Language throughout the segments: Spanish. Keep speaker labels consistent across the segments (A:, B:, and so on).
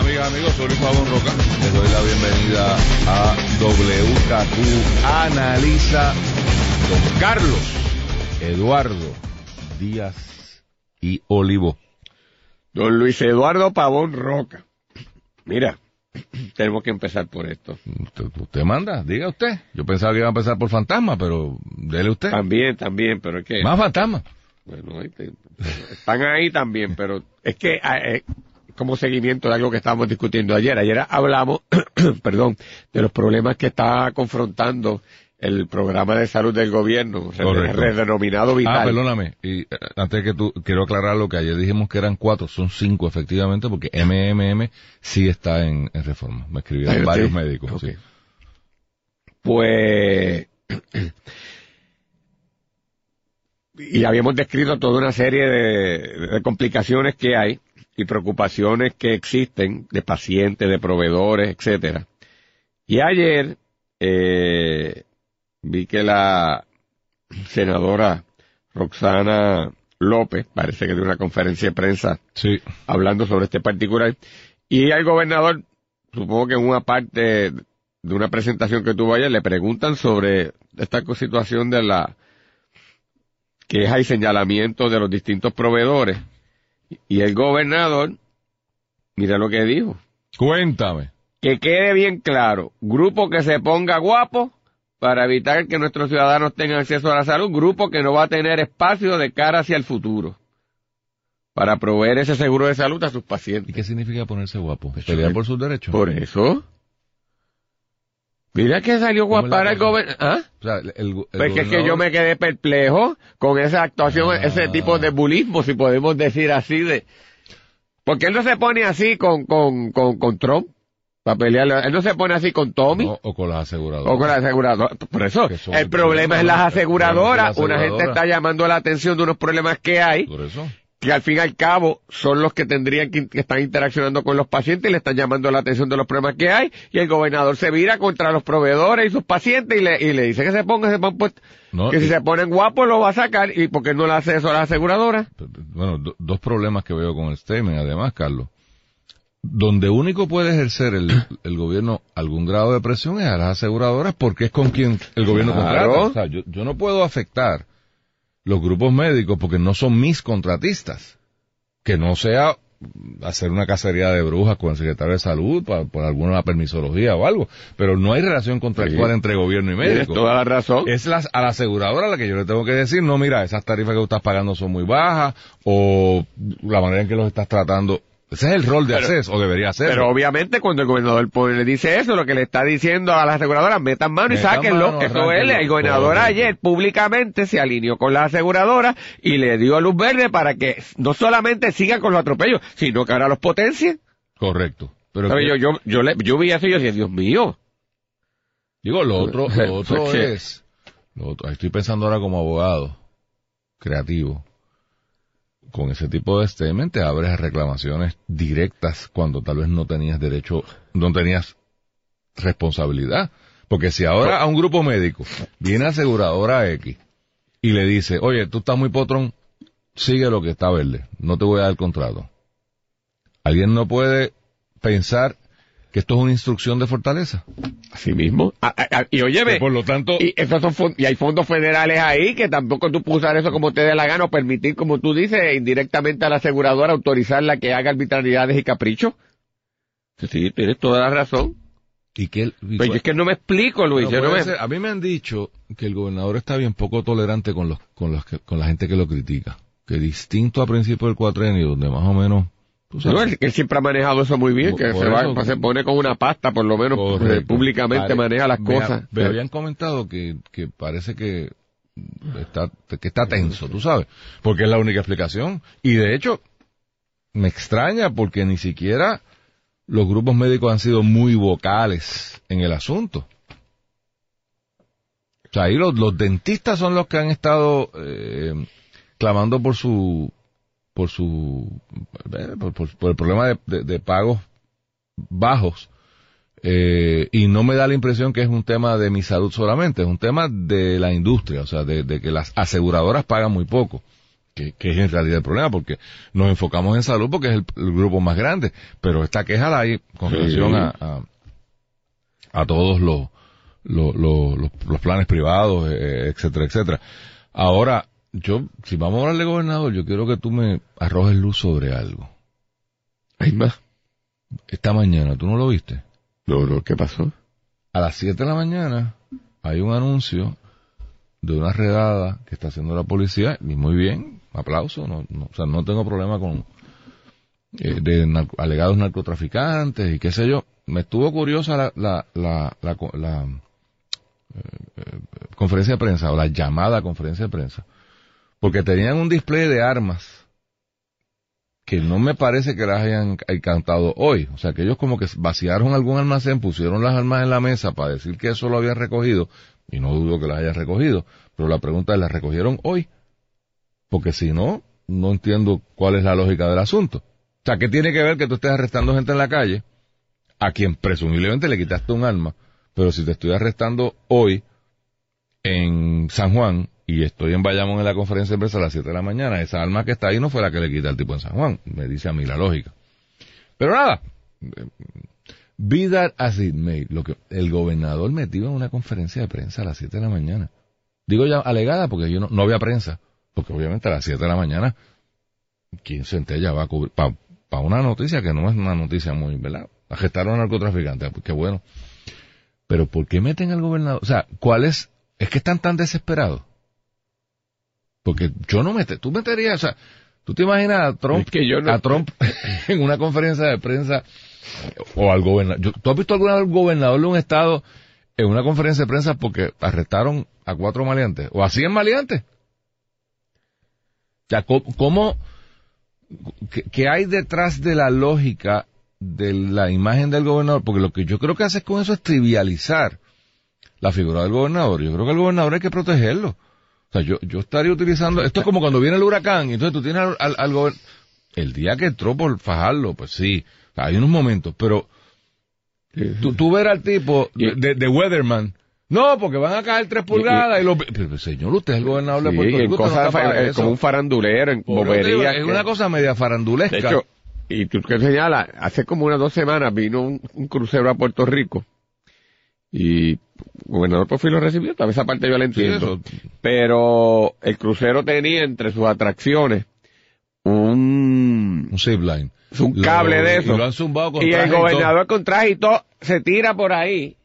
A: amigas, amigos, soy Luis Pavón Roca. Les doy la bienvenida a WKQ Analiza con Carlos, Eduardo, Díaz y Olivo.
B: Don Luis Eduardo Pavón Roca. Mira, tenemos que empezar por esto.
A: Usted, usted manda, diga usted. Yo pensaba que iba a empezar por fantasma, pero dele usted.
B: También, también, pero es que...
A: Más fantasma.
B: Bueno, este, están ahí también, pero es que eh, como seguimiento de algo que estábamos discutiendo ayer. Ayer hablamos, perdón, de los problemas que está confrontando el programa de salud del gobierno,
A: Correcto.
B: redenominado Vital.
A: Ah, perdóname. Y eh, antes que tú, quiero aclarar lo que ayer dijimos que eran cuatro, son cinco efectivamente, porque MMM sí está en, en reforma. Me escribieron
B: Ah,
A: varios médicos. Sí.
B: Pues, y habíamos descrito toda una serie de, de complicaciones que hay y preocupaciones que existen de pacientes, de proveedores, etcétera. Y ayer eh, vi que la senadora Roxana López, parece que dio una conferencia de prensa
A: Sí.
B: hablando sobre este particular. Y al gobernador, supongo que en una parte de una presentación que tuvo ayer, le preguntan sobre esta situación de la queja y señalamiento de los distintos proveedores. Y el gobernador, mira lo que dijo.
A: Cuéntame.
B: Que quede bien claro, grupo que se ponga guapo para evitar que nuestros ciudadanos tengan acceso a la salud, grupo que no va a tener espacio de cara hacia el futuro para proveer ese seguro de salud a sus
A: ¿Y
B: pacientes.
A: qué significa ponerse guapo? ¿Pelear por sus derechos?
B: Por eso. Mira que salió
A: ¿Cómo es la
B: guapara el gobernador. ¿Ah?
A: O sea, el, el
B: Pues que es que yo me quedé perplejo con esa actuación,
A: Ah.
B: ese tipo de bulismo, si podemos decir así, de... Porque él no se pone así con, con, con, con Trump, para pelear. Él no se pone así con Tommy.
A: No, o con las aseguradoras.
B: O con la aseguradora. Por eso, el problema es las aseguradoras.
A: las
B: Una gente
A: aseguradoras.
B: está llamando la atención de unos problemas que hay,
A: Por eso.
B: Que al fin y al cabo son los que tendrían que, que están interaccionando con los pacientes y le están llamando la atención de los problemas que hay. Y el gobernador se vira contra los proveedores y sus pacientes y le, y le dice que se ponga, se ponga pues,
A: No,
B: que
A: y-
B: si se ponen guapos lo va a sacar. ¿Y por qué no le hace eso a las aseguradoras?
A: Bueno, do- dos problemas que veo con el statement, además, Carlos. Donde único puede ejercer el, el gobierno algún grado de presión es a las aseguradoras porque es con quien el gobierno
B: Claro.
A: contrata. O sea, yo, yo no puedo afectar los grupos médicos porque no son mis contratistas. Que no sea hacer una cacería de brujas con el secretario de salud por alguna permisología o algo. Pero no hay relación contractual
B: Sí.
A: entre gobierno y
B: Tienes
A: médico.
B: toda la razón.
A: Es las, a la aseguradora a la que yo le tengo que decir, no, mira, esas tarifas que tú estás pagando son muy bajas, o la manera en que los estás tratando. Ese es el rol de ACES, o debería ser.
B: Pero obviamente cuando el gobernador le dice eso, lo que le está diciendo a las aseguradoras, metan mano y
A: Metan
B: sáquenlo.
A: mano,
B: eso es, el gobernador ayer públicamente se alineó con las aseguradoras y le dio luz verde para que no solamente sigan con los atropellos, sino que ahora los potencien.
A: Correcto. Pero
B: Yo, yo, yo, le- yo vi eso y yo decía, Dios mío.
A: digo, lo otro, lo otro es, lo otro- estoy pensando ahora como abogado, creativo. Con ese tipo de statement te abres reclamaciones directas cuando tal vez no tenías derecho, no tenías responsabilidad. Porque si ahora a un grupo médico viene aseguradora X y le dice, oye, tú estás muy potrón, sigue lo que está verde, no te voy a dar el contrato. Alguien no puede pensar que esto es una instrucción de fortaleza.
B: Así mismo. Ah, ah, ah, y oye,
A: Que por lo tanto,
B: y, esos son y hay fondos federales ahí que tampoco tú puedes usar eso como te dé la gana o permitir, como tú dices, indirectamente a la aseguradora autorizarla que haga arbitrariedades y caprichos. Sí, tienes toda la razón.
A: y que
B: Pero yo
A: cuál-
B: es que no me explico, Luis.
A: no
B: yo no
A: puede
B: me-
A: ser- a mí me han dicho que el gobernador está bien poco tolerante con los, con los que- con la gente que lo critica. Que distinto a principio del cuatrenio, donde más o menos, tú sabes,
B: No, él, él siempre ha manejado eso muy bien,
A: Por-
B: que
A: por
B: se, va,
A: eso-
B: se pone con una pasta, por lo menos
A: Correcto.
B: eh, públicamente
A: Pare-
B: maneja las
A: me ha-
B: cosas.
A: Me, habían comentado que, que parece que está, que está tenso, tú sabes, porque es la única explicación. Y de hecho, me extraña porque ni siquiera los grupos médicos han sido muy vocales en el asunto. O sea, ahí los, los dentistas son los que han estado eh, clamando por su por su eh, por, por- por el problema de, de- de pagos bajos eh, y no me da la impresión que es un tema de mi salud solamente, es un tema de la industria, o sea, de, de que las aseguradoras pagan muy poco, que, que es en realidad el problema, porque nos enfocamos en salud porque es el, el grupo más grande, pero esta queja la hay con
B: Sí.
A: relación a, a, a todos los, los, los, los- los planes privados, eh, etcétera, etcétera. Ahora, yo, si vamos a hablar de gobernador, yo quiero que tú me arrojes luz sobre algo.
B: Hay más.
A: Esta mañana, ¿tú no lo viste?
B: No, no, ¿qué pasó?
A: A las 7 de la mañana hay un anuncio de una redada que está haciendo la policía, y muy bien, aplauso, no, no- o sea, no tengo problema con eh, de narco- alegados narcotraficantes y qué sé yo. Me estuvo curiosa la, la, la, la, la, eh, eh, conferencia de prensa, o la llamada conferencia de prensa, porque tenían un display de armas que no me parece que las hayan cantado hoy. O sea, que ellos como que vaciaron algún almacén, pusieron las armas en la mesa para decir que eso lo habían recogido, y no dudo que las hayan recogido, pero la pregunta es, ¿las recogieron hoy? Porque si no, no entiendo cuál es la lógica del asunto. O sea, ¿qué tiene que ver que tú estés arrestando gente en la calle a quien presumiblemente le quitaste un arma? Pero si te estoy arrestando hoy en San Juan y estoy en Bayamón en la conferencia de prensa a las 7 de la mañana, esa arma que está ahí no fue la que le quita al tipo en San Juan, me dice a mí la lógica. Pero nada, be that as lo que el gobernador metido en una conferencia de prensa a las 7 de la mañana. Digo ya alegada porque yo no, había prensa, porque obviamente a las 7 de la mañana, ¿quién centella va a cubrir? Para una noticia que no es una noticia muy, ¿verdad? Arrestaron a narcotraficantes, pues qué bueno. Pero ¿por qué meten al gobernador? O sea, ¿cuál es? Es que están tan desesperados. Porque yo no mete, tú meterías, o sea, tú te imaginas a Trump,
B: Es que yo no-
A: a Trump en una conferencia de prensa o al gobernador. ¿Tú has visto alguna vez al gobernador de un estado en una conferencia de prensa porque arrestaron a cuatro maleantes o a cien maleantes? O sea, ¿cómo, qué, qué hay detrás de la lógica de la imagen del gobernador? Porque lo que yo creo que hace con eso es trivializar la figura del gobernador. Yo creo que al gobernador hay que protegerlo. O sea, yo, yo estaría utilizando, esto es como cuando viene el huracán, y entonces tú tienes al, al, el día que entró por fajarlo, pues sí, hay unos momentos, pero tú, tú ver al tipo de, de- de Weatherman, no, porque van a caer tres pulgadas y, lo, pero, pero, señor, usted es el gobernador de Puerto Rico, usted no
B: eh, como un farandulero, en boberías.
A: Es
B: que-
A: una cosa media farandulesca.
B: De hecho, y tú que señalas, hace como unas dos semanas vino un, un crucero a Puerto Rico y gobernador por fin lo recibió, tal vez esa parte yo la entiendo. Pero el crucero tenía entre sus atracciones un,
A: un zipline.
B: un
A: Lo-
B: cable de
A: y
B: eso.
A: lo han zumbado con
B: Y el
A: traje y
B: gobernador con traje y todo se tira por ahí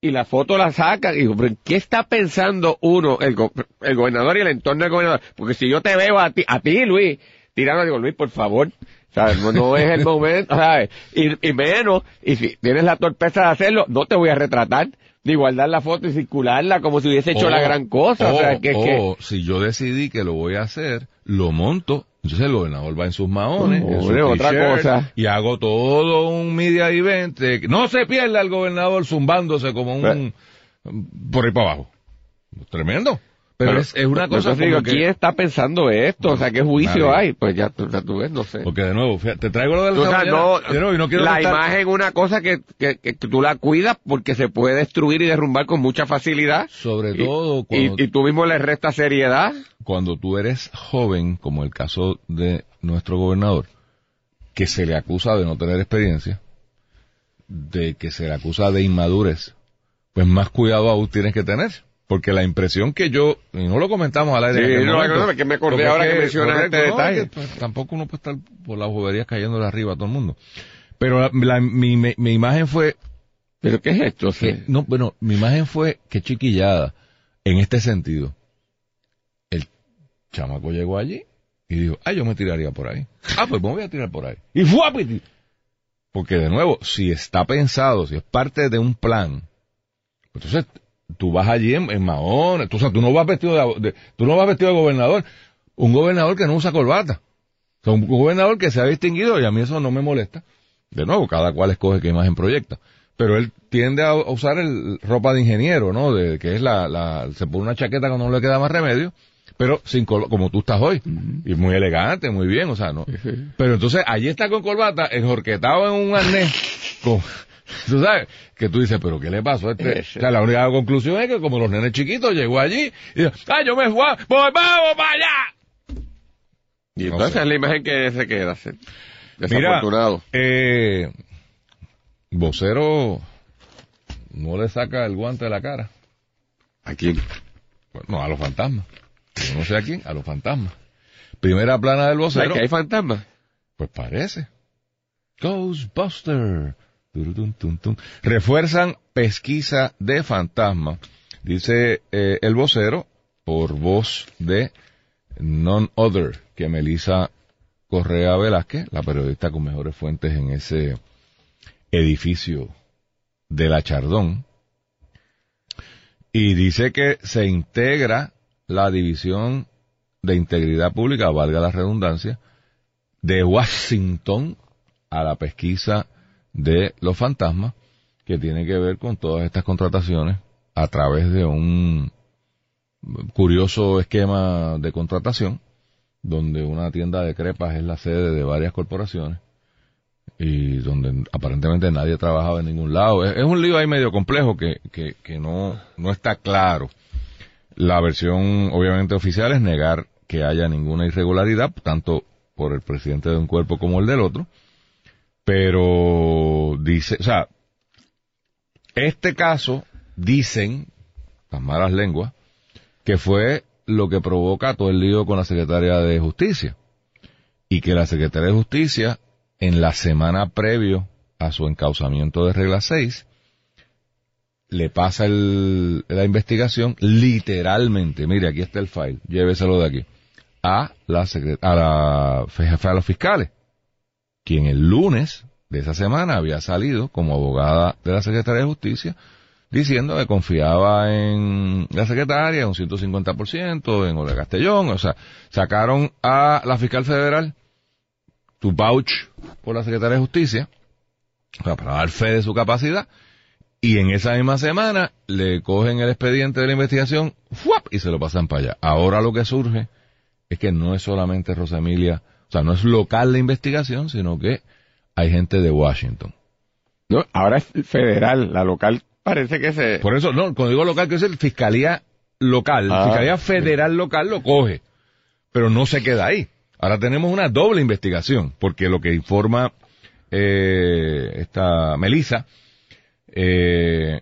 B: y la foto la saca y digo, pero ¿qué está pensando uno, el, go- el gobernador y el entorno del gobernador? Porque si yo te veo a ti, a ti Luis, tirando, digo, Luis, por favor, ¿sabes? No, no es el momento, ¿sabes? Y, y menos, y si tienes la torpeza de hacerlo, no te voy a retratar, ni guardar la foto y circularla como si hubiese hecho la gran cosa, o, sea, que, es que-
A: o si yo decidí que lo voy a hacer, lo monto, entonces el gobernador va en sus maones, en su
B: otra cosa.
A: y hago todo un media event, de no se pierda el gobernador zumbándose como un, por ahí para abajo. Tremendo. Pero, es, es una cosa
B: entonces digo,
A: que-
B: ¿quién está pensando esto? O sea, ¿qué juicio
A: Nadie.
B: hay? Pues ya, tú- ya tú ves, no sé.
A: porque de nuevo, fíjate, te traigo lo de la
B: O sea, no,
A: de nuevo, y no quiero
B: la imagen es una cosa que, que, que tú la cuidas porque se puede destruir y derrumbar con mucha facilidad.
A: sobre
B: Y-
A: todo
B: Y,
A: cuando,
B: y tú mismo le restas seriedad.
A: cuando tú eres joven, como el caso de nuestro gobernador, que se le acusa de no tener experiencia, de que se le acusa de inmadurez, pues más cuidado aún tienes que tener. Porque la impresión que yo, y no lo comentamos al aire.
B: Sí, no,
A: momento,
B: es que me acordé ahora que mencionas
A: correcto,
B: este
A: no,
B: detalle.
A: que, pues, tampoco uno puede estar por las boberías cayéndole arriba a todo el mundo. Pero la- la- mi, mi- mi imagen fue
B: ¿Pero qué es esto?
A: Que- no, bueno, mi imagen fue que chiquillada en este sentido. El chamaco llegó allí y dijo, ah, yo me tiraría por ahí. Ah, pues me voy a tirar por ahí. Y fue a piti- Porque de nuevo, si está pensado, si es parte de un plan, pues entonces tú vas allí en, en maones, tú, o sea, tú no vas vestido de, de- tú no vas vestido de gobernador, un gobernador que no usa corbata. O sea, un gobernador que se ha distinguido y a mí eso no me molesta. De nuevo, cada cual escoge qué imagen proyecta. Pero él tiende a usar el ropa de ingeniero, ¿no? De que es la, la se pone una chaqueta cuando no le queda más remedio, pero sin col- como tú estás hoy. Y muy elegante, muy bien, o sea, no. Pero entonces allí está con corbata, enjorquetado en un arnés, con, tú sabes, que tú dices, pero ¿qué le pasó a este? O sea, la única conclusión es que como los nenes chiquitos llegó allí y dijo, ah, yo me fui, a- pues vamos para allá.
B: Y
A: No
B: entonces
A: sé.
B: es la imagen que se queda. se-
A: Mira,
B: Desafortunado.
A: eh, vocero no le saca el guante de la cara.
B: ¿A quién?
A: Bueno, no, a los fantasmas. Yo no sé a quién, a los fantasmas. Primera plana del
B: ¿Sabes
A: vocero.
B: que hay fantasmas?
A: Pues parece. Ghostbuster. Refuerzan pesquisa de fantasma. Dice eh, el vocero por voz de none other que Melissa Correa Velázquez, la periodista con mejores fuentes en ese edificio de la Chardón. Y dice que se integra la división de integridad pública, valga la redundancia, de Washington a la pesquisa de los fantasmas, que tiene que ver con todas estas contrataciones a través de un curioso esquema de contratación, donde una tienda de crepas es la sede de varias corporaciones y donde aparentemente nadie trabajaba en ningún lado. Es, es un lío ahí medio complejo que, que, que no, no está claro. La versión obviamente oficial es negar que haya ninguna irregularidad, tanto por el presidente de un cuerpo como el del otro, pero dice, o sea, este caso dicen, las malas lenguas, que fue lo que provoca todo el lío con la secretaria de Justicia. Y que la secretaria de Justicia, en la semana previo a su encauzamiento de regla 6, le pasa el- la investigación literalmente, mire, aquí está el file, lléveselo de aquí, a la, secre- a la los fiscales, quien el lunes de esa semana había salido como abogada de la Secretaría de Justicia, diciendo que confiaba en la secretaria, un 150%, en Olga Castellón, o sea, sacaron a la fiscal federal tu vouch por la Secretaría de Justicia, para dar fe de su capacidad, y en esa misma semana le cogen el expediente de la investigación y se lo pasan para allá. Ahora lo que surge es que no es solamente Rosemilia, o sea, no es local la investigación, sino que hay gente de Washington.
B: No, ahora es federal, la local parece que se...
A: Por eso, no, cuando digo local, que es el Fiscalía Local,
B: Ah,
A: Fiscalía Federal Local lo coge, pero no se queda ahí. Ahora tenemos una doble investigación, porque lo que informa eh, esta Melissa, eh,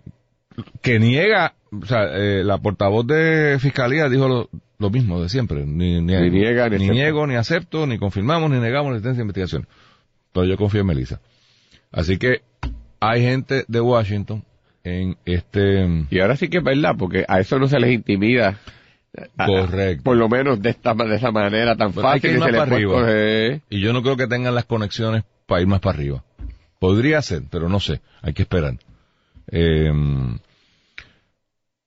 A: que niega, o sea, eh, la portavoz de Fiscalía dijo lo, lo mismo de siempre, ni, ni,
B: Ni niega, ni
A: niego, ni acepto, ni confirmamos, ni negamos la existencia de investigación. Pero yo confío en Melissa. Así que hay gente de Washington en este...
B: Y ahora sí que es verdad, porque a eso no se les intimida. A-
A: Correcto.
B: Por lo menos de esta de esa manera tan
A: Pues hay que
B: fácil
A: ir más para arriba.
B: coger.
A: Y yo no creo que tengan las conexiones para ir más para arriba. Podría ser, pero no sé. Hay que esperar. Eh,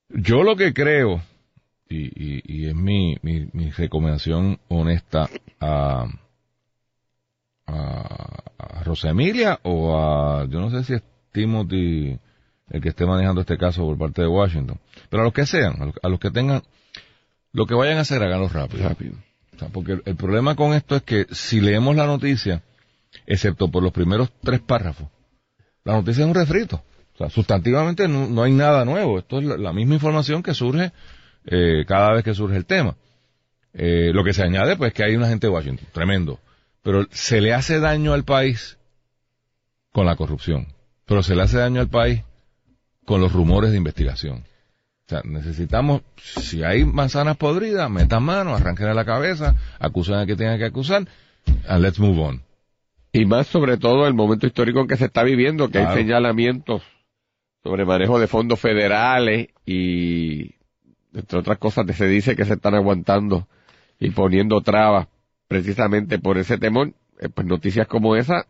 A: yo lo que creo, y, y, y es mi, mi, mi recomendación honesta a, a, a Rosemilia o a, yo no sé si es Timothy el que esté manejando este caso por parte de Washington, pero a los que sean, a los, a los que tengan, lo que vayan a hacer, háganlo rápido.
B: Rápido.
A: O sea, porque el, el problema con esto es que si leemos la noticia, excepto por los primeros tres párrafos, la noticia es un refrito. O sea, sustantivamente no, no hay nada nuevo. Esto es la, la misma información que surge eh, cada vez que surge el tema. Eh, lo que se añade, pues, que hay un agente de Washington, tremendo. Pero se le hace daño al país con la corrupción. Pero se le hace daño al país con los rumores de investigación. O sea, necesitamos, si hay manzanas podridas, metan mano, arranquen a la cabeza, acusen a que tengan que acusar, and let's move on.
B: Y más sobre todo el momento histórico en que se está viviendo, que
A: Claro.
B: hay señalamientos sobre manejo de fondos federales y, entre otras cosas, se dice que se están aguantando y poniendo trabas precisamente por ese temor. Eh, pues noticias como esa,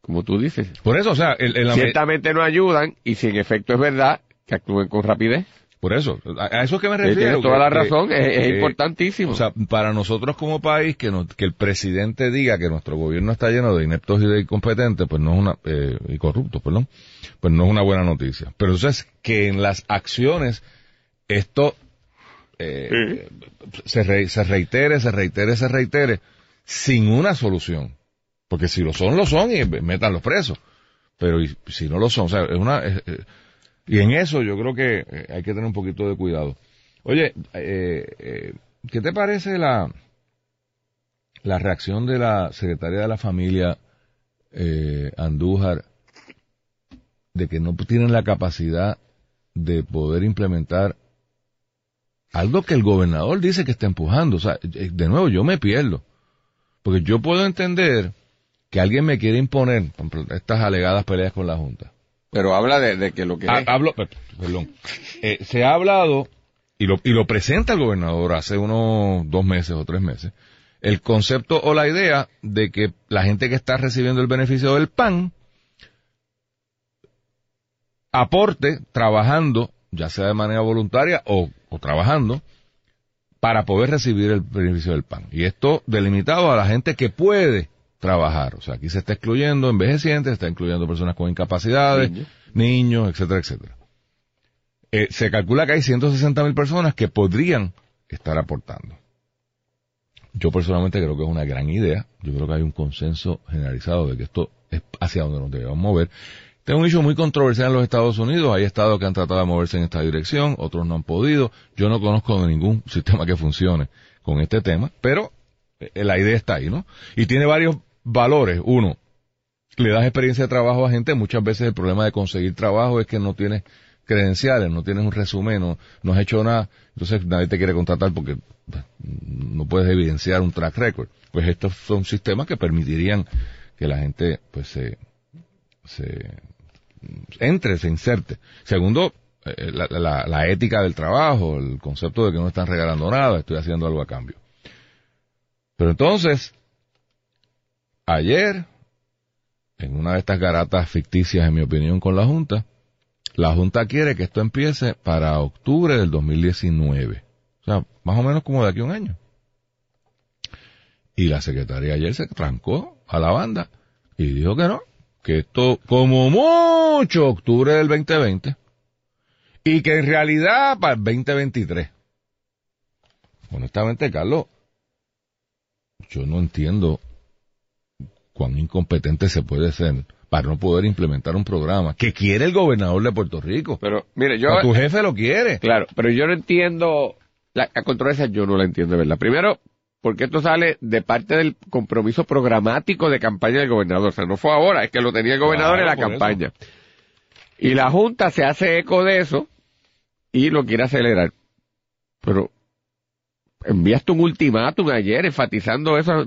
B: como tú dices,
A: Por eso, o sea, el, el-
B: ciertamente no ayudan y si en efecto es verdad, que actúen con rapidez.
A: Por eso, a, eso es que me
B: Sí,
A: refiero.
B: tienes toda
A: que-
B: la
A: que-
B: razón, es, importantísimo.
A: O sea, para nosotros como país, que, nos- que el presidente diga que nuestro gobierno está lleno de ineptos y de incompetentes, pues no es una, eh, y corruptos, perdón, pues no es una buena noticia. Pero entonces, que en las acciones esto eh, se, re- se reitere, se reitere, se reitere, sin una solución. Porque si lo son, lo son y metan los presos. Pero y, si no lo son, o sea, es una... es- eh, y en eso yo creo que eh, hay que tener un poquito de cuidado. Oye, eh, eh, ¿qué te parece la, la reacción de la secretaria de la familia eh, Andújar de que no tienen la capacidad de poder implementar algo que el gobernador dice que está empujando? O sea, eh, de nuevo, yo me pierdo. Porque yo puedo entender que alguien me quiere imponer estas alegadas peleas con la Junta.
B: Pero habla de, de que lo que
A: Ha-
B: es-
A: hablo, per- perdón. Eh, se ha hablado, y lo, y lo presenta el gobernador hace unos dos meses o tres meses, el concepto o la idea de que la gente que está recibiendo el beneficio del PAN aporte trabajando, ya sea de manera voluntaria o, o trabajando, para poder recibir el beneficio del PAN. Y esto delimitado a la gente que puede trabajar. O sea, aquí se está excluyendo envejecientes, se está incluyendo personas con incapacidades,
B: Niños.
A: niños, etcétera, etcétera. Eh, se calcula que hay 160 mil personas que podrían estar aportando. Yo personalmente creo que es una gran idea. Yo creo que hay un consenso generalizado de que esto es hacia donde nos debemos mover. Este es un issue muy controversial en los Estados Unidos. Hay estados que han tratado de moverse en esta dirección, otros no han podido. Yo no conozco de ningún sistema que funcione con este tema, pero eh, la idea está ahí, ¿no? Y tiene varios valores. Uno, le das experiencia de trabajo a gente. Muchas veces el problema de conseguir trabajo es que no tienes credenciales, no tienes un resumen, no, no has hecho nada. Entonces nadie te quiere contratar porque pues, no puedes evidenciar un track record. Pues estos son sistemas que permitirían que la gente pues se, se entre, se inserte. Segundo, eh, la, la- la ética del trabajo, el concepto de que no están regalando nada, estoy haciendo algo a cambio. Pero entonces, ayer, en una de estas garatas ficticias, en mi opinión, con la Junta, la Junta quiere que esto empiece para octubre del 2019. O sea, más o menos como de aquí a un año. Y la secretaria ayer se trancó a la banda y dijo que no, que esto como mucho octubre del 2020 y que en realidad para el 2023. Honestamente, Carlos, yo no entiendo cuán incompetente se puede ser para no poder implementar un programa que quiere el gobernador de Puerto Rico.
B: Pero, mire, yo...
A: O tu jefe lo quiere.
B: Claro, pero yo no entiendo, la, la controversia yo no la entiendo, ¿verdad? Primero, porque esto sale de parte del compromiso programático de campaña del gobernador. O sea, no fue ahora, es que lo tenía el gobernador
A: Claro,
B: en la campaña. Y la Junta se hace eco de eso y lo quiere acelerar. Pero enviaste un ultimátum ayer enfatizando eso.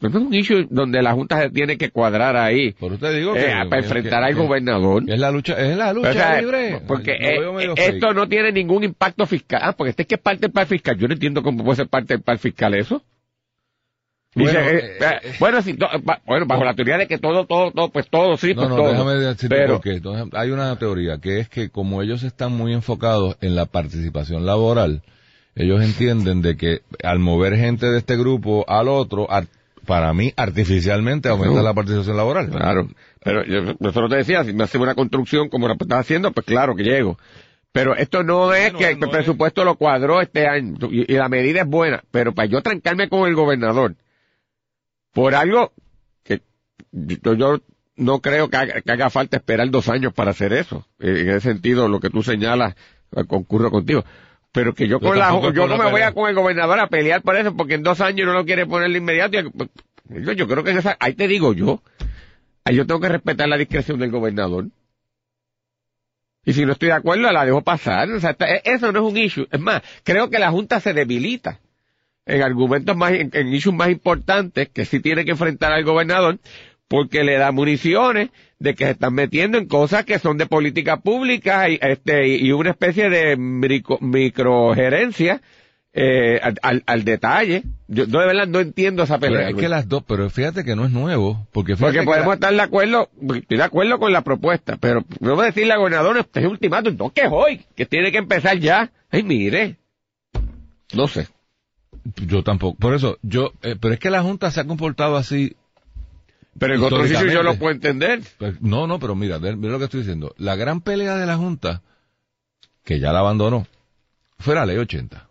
B: Es un issue donde la Junta se tiene que cuadrar ahí
A: Por usted digo
B: eh,
A: que,
B: para enfrentar
A: que-
B: al
A: que-
B: gobernador.
A: es la lucha, es la lucha
B: O sea,
A: libre.
B: Porque
A: Lo
B: eh, eh, esto no tiene ningún impacto fiscal. Ah, porque este es que es parte del plan fiscal. Yo no entiendo cómo puede ser parte del plan fiscal eso.
A: Bueno,
B: eh, bueno, si, bueno, bajo la teoría de que todo, todo, todo, pues todo, sí, pues todo.
A: déjame decirte
B: Pero,
A: por qué. Entonces, hay una teoría que es que como ellos están muy enfocados en la participación laboral, ellos entienden de que al mover gente de este grupo al otro, ar- para mí artificialmente aumenta
B: No.
A: la participación laboral.
B: Claro. Pero yo, nosotros te decía, si me hacemos una construcción como la estás haciendo, pues claro que llego. Pero esto no es
A: Bueno,
B: que
A: no
B: el presupuesto lo cuadró este año y, y la medida es buena, pero para yo trancarme con el gobernador por algo que yo, yo no creo que haga, que haga falta esperar dos años para hacer eso. Eh, En ese sentido, lo que tú señalas eh, concurro contigo. Pero que yo con la, yo no me voy a con el gobernador a pelear por eso, porque en dos años no lo quiere poner de inmediato. y- pues, Yo, yo creo que en esa, ahí te digo yo, ahí yo tengo que respetar la discreción del gobernador. Y si no estoy de acuerdo, la dejo pasar. O sea, está- e- eso no es un issue. Es más, creo que la Junta se debilita en argumentos más, en, en issues más importantes que sí tiene que enfrentar al gobernador, porque le da municiones de que se están metiendo en cosas que son de política pública y, este, y una especie de micro, microgerencia eh, al, al, detalle. Yo, de verdad no entiendo esa pelea.
A: es que las dos, pero fíjate que no es nuevo, porque
B: porque podemos estar de acuerdo, estoy de acuerdo con la propuesta, pero no voy a decirle a gobernador, este es ultimato, no que es hoy, que tiene que empezar ya. Ay, mire, no sé.
A: Yo tampoco, por eso, yo, eh, pero es que la Junta se ha comportado así
B: pero en otro sitio yo lo puedo entender.
A: Pues, no, no, pero mira, mira lo que estoy diciendo. La gran pelea de la Junta, que ya la abandonó, fue la ley 80.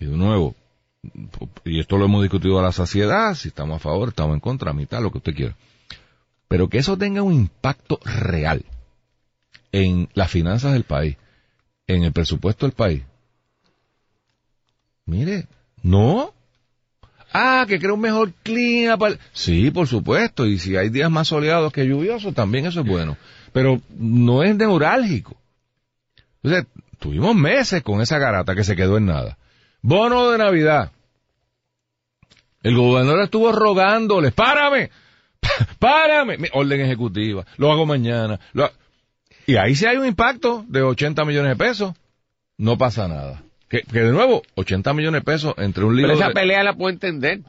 A: Y de nuevo, y esto lo hemos discutido a la saciedad, si estamos a favor, estamos en contra, a mitad, lo que usted quiera. Pero que eso tenga un impacto real en las finanzas del país, en el presupuesto del país. Mire, no, Ah, que crea un mejor clima. Sí, por supuesto. Y si hay días más soleados que lluviosos, también eso es bueno. Pero no es neurálgico. Entonces, tuvimos meses con esa garata que se quedó en nada. Bono de Navidad. El gobernador estuvo rogándoles, párame, párame. Orden ejecutiva, lo hago mañana. Y ahí sí hay un impacto de 80 millones de pesos. No pasa nada. Que, de nuevo, 80 millones de pesos entre un libro.
B: Pero esa pelea la puedo entender.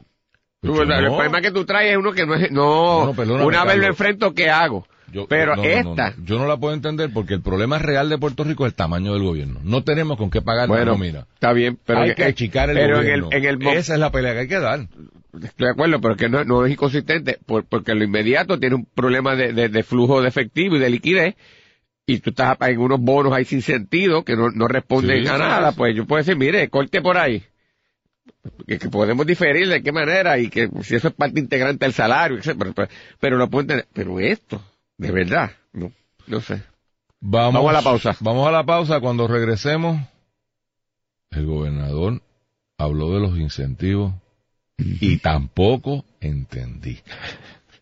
B: Pues el problema que tú traes es uno que no es. No, una vez lo enfrento, ¿qué hago? pero esta.
A: yo no la puedo entender porque el problema real de Puerto Rico es el tamaño del gobierno. No tenemos con qué pagar
B: bueno, la nómina. Está bien, pero.
A: Hay que achicar el gobierno. En el, Esa es la pelea que hay que dar.
B: Estoy de acuerdo, pero que no, es inconsistente porque lo inmediato tiene un problema de, de flujo de efectivo y de liquidez y tú estás en unos bonos ahí sin sentido que no, no responden a nada, pues yo puedo decir, mire, corte por ahí. Que, podemos diferir de qué manera y que si eso es parte integrante del salario, pero, pero, lo puedo entender. Pero esto, de verdad, no, no sé.
A: Vamos, vamos a la pausa. Vamos a la pausa. Cuando regresemos, el gobernador habló de los incentivos y tampoco entendí.